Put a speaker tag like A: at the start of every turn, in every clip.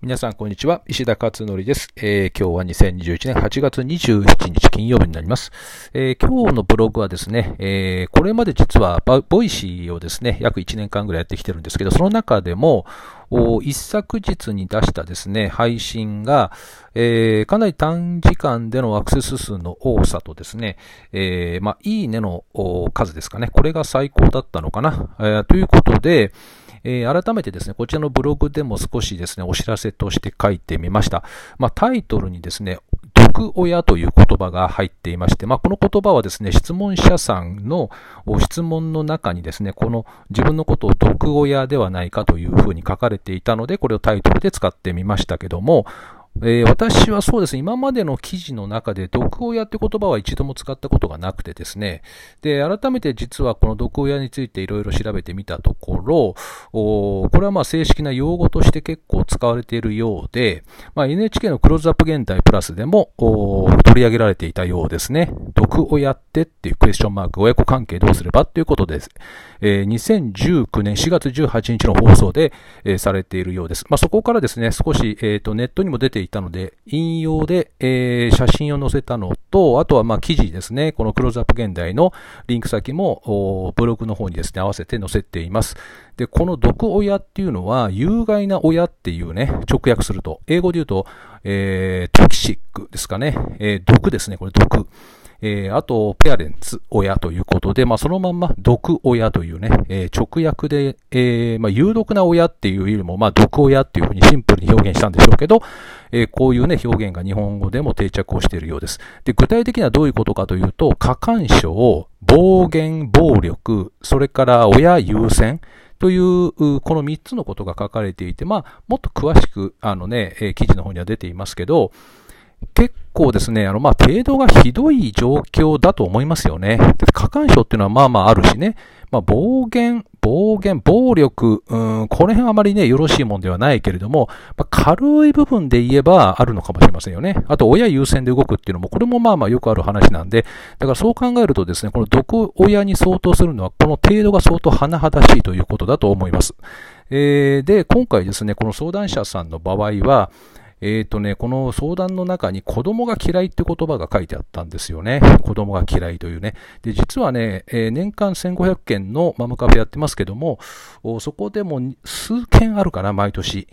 A: 皆さん、こんにちは。石田勝則です。えー、今日は2021年8月27日金曜日になります。えー、今日のブログはですね、えー、これまで実は Voicy をですね、約1年間ぐらいやってきてるんですけど、その中でも、一昨日に出したですね、配信が、えー、かなり短時間でのアクセス数の多さとですね、えー、まあ、いいねの数ですかね。これが最高だったのかな。えー、ということで、えー、改めてですね、こちらのブログでも少しですね、お知らせとして書いてみました。まあ、タイトルにですね、毒親という言葉が入っていまして、まあ、この言葉はですね、質問者さんの質問の中にですね、この自分のことを毒親ではないかというふうに書かれていたので、これをタイトルで使ってみましたけども、えー、私はそうですね、今までの記事の中で毒親って言葉は一度も使ったことがなくてですね、で、改めて実はこの毒親についていろいろ調べてみたところ、これはまあ正式な用語として結構使われているようで、まあ、NHK のクローズアップ現代プラスでも取り上げられていたようですね。毒親ってっていうクエスチョンマーク、親子関係どうすればっていうことです。えー、2019年4月18日の放送で、え、されているようです。まあ、そこからですね、少し、えっ、と、ネットにも出ていたので、引用で、え、写真を載せたのと、あとはま記事ですね、このクローズアップ現代のリンク先も、ブログの方にですね、合わせて載せています。で、この毒親っていうのは、有害な親っていうね、直訳すると、英語で言うと、えー、トキシックですかね、えー、毒ですね、これ毒。えー、あと、ペアレンツ、親ということで、まあ、そのまんま、毒親というね、えー、直訳で、えー、まあ、有毒な親っていうよりも、まあ、毒親っていうふうにシンプルに表現したんでしょうけど、え、こういうね、表現が日本語でも定着をしているようです。で、具体的にはどういうことかというと、過干渉、暴言、暴力、それから親優先、という、この3つのことが書かれていて、まあ、もっと詳しく、あのね、え記事の方には出ていますけど、結構ですね、あの、まあ、程度がひどい状況だと思いますよね。過干渉っていうのはまあまああるしね。まあ、暴言、暴言、暴力、うん、この辺はあまりね、よろしいもんではないけれども、まあ、軽い部分で言えばあるのかもしれませんよね。あと、親優先で動くっていうのも、これもまあまあよくある話なんで、だからそう考えるとですね、この毒親に相当するのは、この程度が相当甚だしいということだと思います。えー、で、今回ですね、この相談者さんの場合は、えっ、ー、とね、この相談の中に子供が嫌いって言葉が書いてあったんですよね。子供が嫌いというね。で、実はね、えー、年間1500件のマムカフェやってますけども、そこでも数件あるかな、毎年。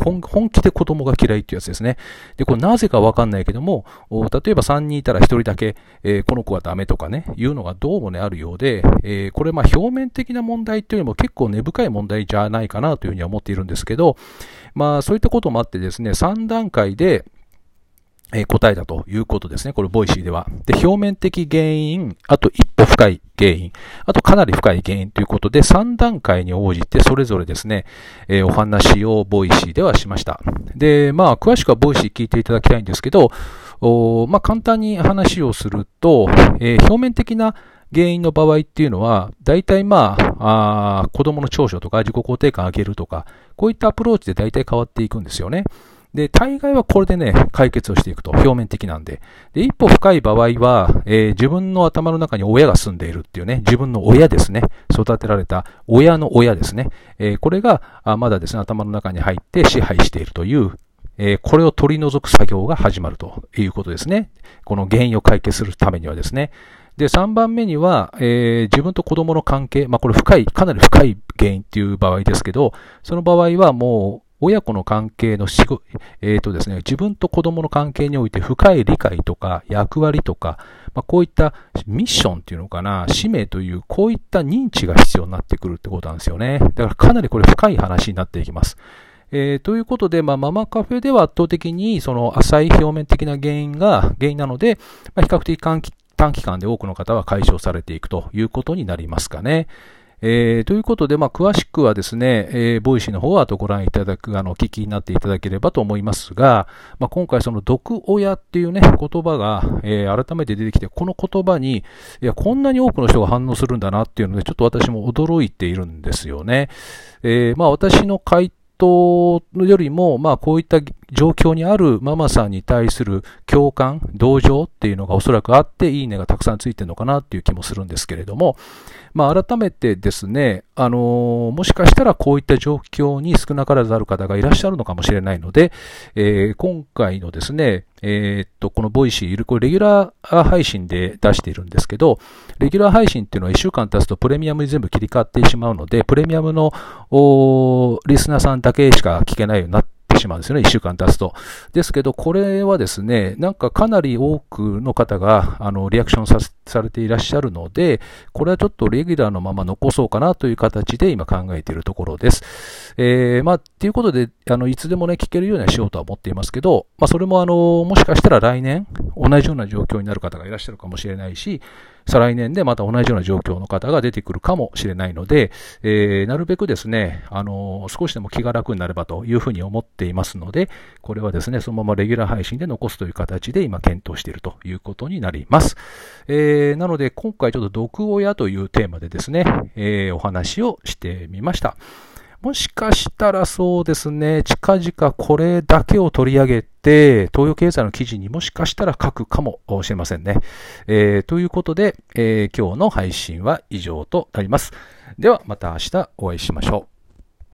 A: 本気で子供が嫌いってやつですね。で、これなぜかわかんないけども、例えば3人いたら1人だけ、えー、この子はダメとかね、いうのがどうもね、あるようで、えこれまあ表面的な問題っていうよりも結構根深い問題じゃないかなというふうには思っているんですけど、まあそういったこともあってですね、3段階で、え答えたということですね。これ、 Voicy では。で、表面的原因、あと一歩深い原因、あとかなり深い原因ということで、3段階に応じて、それぞれですね、えー、お話を Voicy ではしました。で、まあ、詳しくは Voicy 聞いていただきたいんですけど、おまあ、簡単に話をすると、えー、表面的な原因の場合っていうのは、大体まあ、あ子供の長所とか自己肯定感上げるとか、こういったアプローチで大体変わっていくんですよね。で、大概はこれでね、解決をしていくと、表面的なんで。で、一歩深い場合は、えー、自分の頭の中に親が住んでいるっていうね、自分の親ですね、育てられた親の親ですね。えー、これが、あまだですね、頭の中に入って支配しているという、えー、これを取り除く作業が始まるということですね。この原因を解決するためにはですね。で、3番目には、えー、自分と子供の関係、まあ、これ深い、かなり深い原因っていう場合ですけど、その場合はもう、親子の関係のしご、えっ、ー、とですね、自分と子供の関係において深い理解とか役割とか、まあ、こういったミッションっていうのかな、使命という、こういった認知が必要になってくるってことなんですよね。だからかなりこれ深い話になっていきます。えー、ということで、まあ、ママカフェでは圧倒的にその浅い表面的な原因が原因なので、まあ、比較的短期間で多くの方は解消されていくということになりますかね。えー、ということで、まあ、詳しくはですね、えー、 Voicy の方はとご覧いただく、あの、聞きになっていただければと思いますが、まあ、今回その毒親っていうね、言葉が、えー、改めて出てきて、この言葉に、いや、こんなに多くの人が反応するんだなっていうので、ちょっと私も驚いているんですよね。え、まあ、私の回答よりも、まあ、こういった状況にあるママさんに対する共感、同情っていうのがおそらくあって、いいねがたくさんついてるのかなっていう気もするんですけれども、まあ、改めてですね、あのー、もしかしたらこういった状況に少なからずある方がいらっしゃるのかもしれないので、えー、今回のですね、えー、っと、この Voicy、これレギュラー配信で出しているんですけど、レギュラー配信っていうのは1週間経つとプレミアムに全部切り替わってしまうので、プレミアムのリスナーさんだけしか聞けないようになってしまうんですよね、1週間経つと。ですけど、これはですね、なんかかなり多くの方が、あの、リアクションさされていらっしゃるので、これはちょっとレギュラーのまま残そうかなという形で今考えているところです。えー、まあ、っていうことで、あの、いつでもね、聞けるようにはしようとは思っていますけど、まあ、それもあの、もしかしたら来年、同じような状況になる方がいらっしゃるかもしれないし、再来年でまた同じような状況の方が出てくるかもしれないので、えー、なるべくですね、あの、少しでも気が楽になればというふうに思っていますので、これはですね、そのままレギュラー配信で残すという形で今検討しているということになります。えー、なので、今回ちょっと毒親というテーマでですね、えー、お話をしてみました。もしかしたらそうですね、近々これだけを取り上げて、東洋経済の記事にもしかしたら書くかもしれませんね。えー、ということで、えー、今日の配信は以上となります。ではまた明日お会いしましょう。